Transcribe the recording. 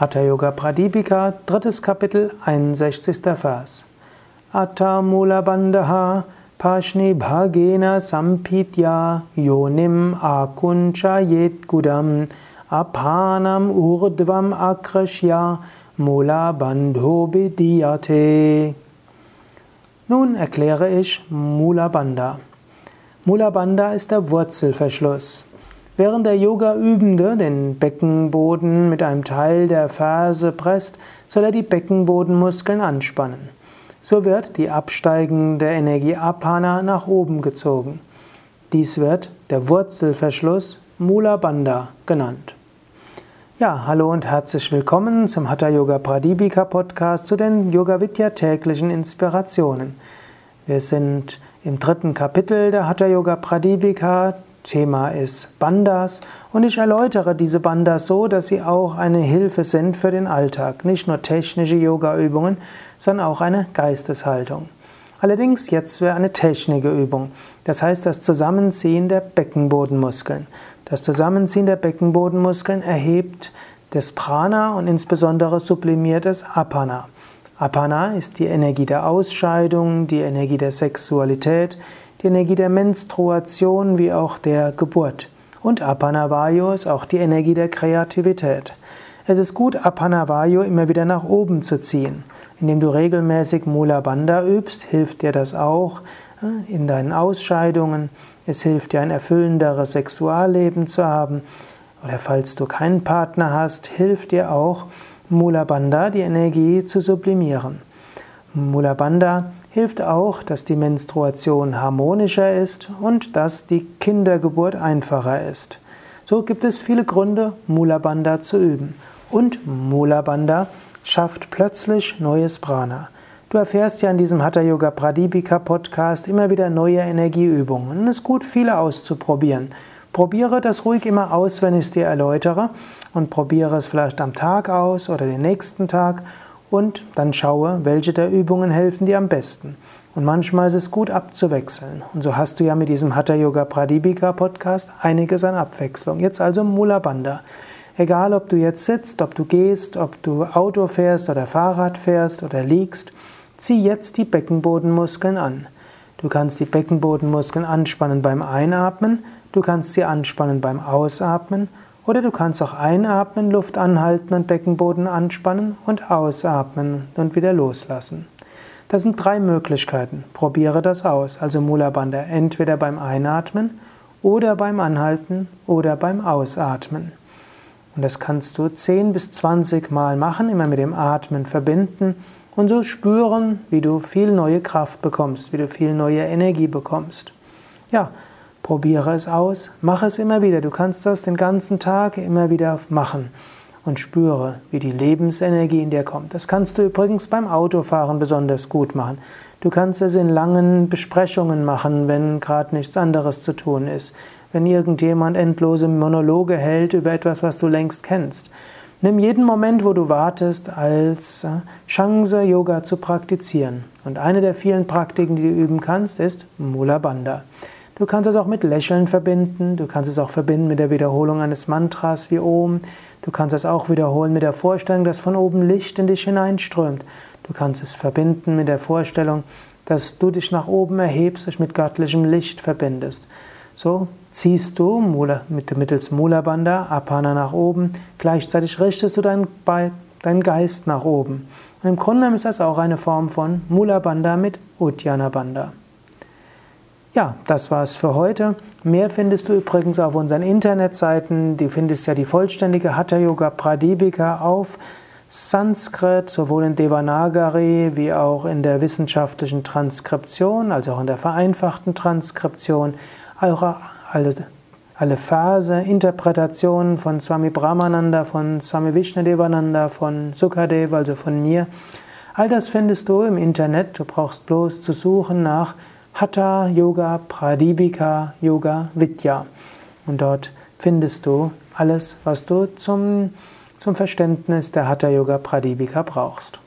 Hatha Yoga Pradipika, drittes Kapitel, 61. Vers. Atta Mula Bandha Pashni Bhagena Sampitya Yonim Akuncha Yet Gudam Apanam Urdvam Akrashya Mula Bandho Bidiyate. Nun erkläre ich Mula Bandha. Mula Bandha ist der Wurzelverschluss. Während der Yoga-Übende den Beckenboden mit einem Teil der Ferse presst, soll er die Beckenbodenmuskeln anspannen. So wird die absteigende Energie Apana nach oben gezogen. Dies wird der Wurzelverschluss Mula Bandha genannt. Ja, hallo und herzlich willkommen zum Hatha Yoga Pradipika Podcast zu den Yoga Vidya täglichen Inspirationen. Wir sind im dritten Kapitel der Hatha Yoga Pradipika Thema ist Bandas und ich erläutere diese Bandas so, dass sie auch eine Hilfe sind für den Alltag. Nicht nur technische Yoga-Übungen, sondern auch eine Geisteshaltung. Allerdings jetzt wäre eine Technikübung. Das heißt das Zusammenziehen der Beckenbodenmuskeln. Das Zusammenziehen der Beckenbodenmuskeln erhebt das Prana und insbesondere sublimiert das Apana. Apana ist die Energie der Ausscheidung, die Energie der Sexualität, die Energie der Menstruation wie auch der Geburt. Und Apanavayu ist auch die Energie der Kreativität. Es ist gut, Apanavayu immer wieder nach oben zu ziehen. Indem du regelmäßig Mula Bandha übst, hilft dir das auch äh, in deinen Ausscheidungen. Es hilft dir, ein erfüllenderes Sexualleben zu haben. Oder falls du keinen Partner hast, hilft dir auch Mula Bandha, die Energie zu sublimieren. Mula Bandha hilft auch, dass die Menstruation harmonischer ist und dass die Kindergeburt einfacher ist. So gibt es viele Gründe, Mula Bandha zu üben. Und Mula Bandha schafft plötzlich neues Prana. Du erfährst ja in diesem Hatha Yoga Pradipika Podcast immer wieder neue Energieübungen. es ist gut, viele auszuprobieren. Probiere das ruhig immer aus, wenn ich es dir erläutere und probiere es vielleicht am Tag aus oder den nächsten Tag und dann schaue, welche der Übungen helfen dir am besten. Und manchmal ist es gut abzuwechseln. Und so hast du ja mit diesem Hatha Yoga Pradipika Podcast einiges an Abwechslung. Jetzt also Mula Bandha. Egal, ob du jetzt sitzt, ob du gehst, ob du Auto fährst oder Fahrrad fährst oder liegst, zieh jetzt die Beckenbodenmuskeln an. Du kannst die Beckenbodenmuskeln anspannen beim Einatmen, du kannst sie anspannen beim Ausatmen oder du kannst auch einatmen, Luft anhalten und Beckenboden anspannen und ausatmen und wieder loslassen. Das sind drei Möglichkeiten. Probiere das aus. Also Mula Bandha entweder beim Einatmen oder beim Anhalten oder beim Ausatmen. Und das kannst du 10 bis 20 Mal machen, immer mit dem Atmen verbinden und so spüren, wie du viel neue Kraft bekommst, wie du viel neue Energie bekommst. Ja, Probiere es aus, mache es immer wieder. Du kannst das den ganzen Tag immer wieder machen und spüre, wie die Lebensenergie in dir kommt. Das kannst du übrigens beim Autofahren besonders gut machen. Du kannst es in langen Besprechungen machen, wenn gerade nichts anderes zu tun ist. Wenn irgendjemand endlose Monologe hält über etwas, was du längst kennst. Nimm jeden Moment, wo du wartest, als äh, Chance, Yoga zu praktizieren. Und eine der vielen Praktiken, die du üben kannst, ist Mula Bandha. Du kannst es auch mit Lächeln verbinden, du kannst es auch verbinden mit der Wiederholung eines Mantras wie Om, du kannst es auch wiederholen mit der Vorstellung, dass von oben Licht in dich hineinströmt. Du kannst es verbinden mit der Vorstellung, dass du dich nach oben erhebst, dich mit göttlichem Licht verbindest. So ziehst du mit, mittels Mula Bandha Apana nach oben, gleichzeitig richtest du deinen, deinen Geist nach oben. Und im Grunde ist das auch eine Form von Mula Bandha mit Uddiyana Bandha. Ja, das war's für heute. Mehr findest du übrigens auf unseren Internetseiten. Du findest ja die vollständige Hatha Yoga Pradipika auf Sanskrit, sowohl in Devanagari wie auch in der wissenschaftlichen Transkription, also auch in der vereinfachten Transkription, auch alle, alle Verse, Interpretationen von Swami Brahmananda, von Swami Vishnadevananda, von Sukadev, also von mir. All das findest du im Internet. Du brauchst bloß zu suchen nach Hatha Yoga Pradipika Yoga Vidya. Und dort findest du alles, was du zum, zum Verständnis der Hatha Yoga Pradipika brauchst.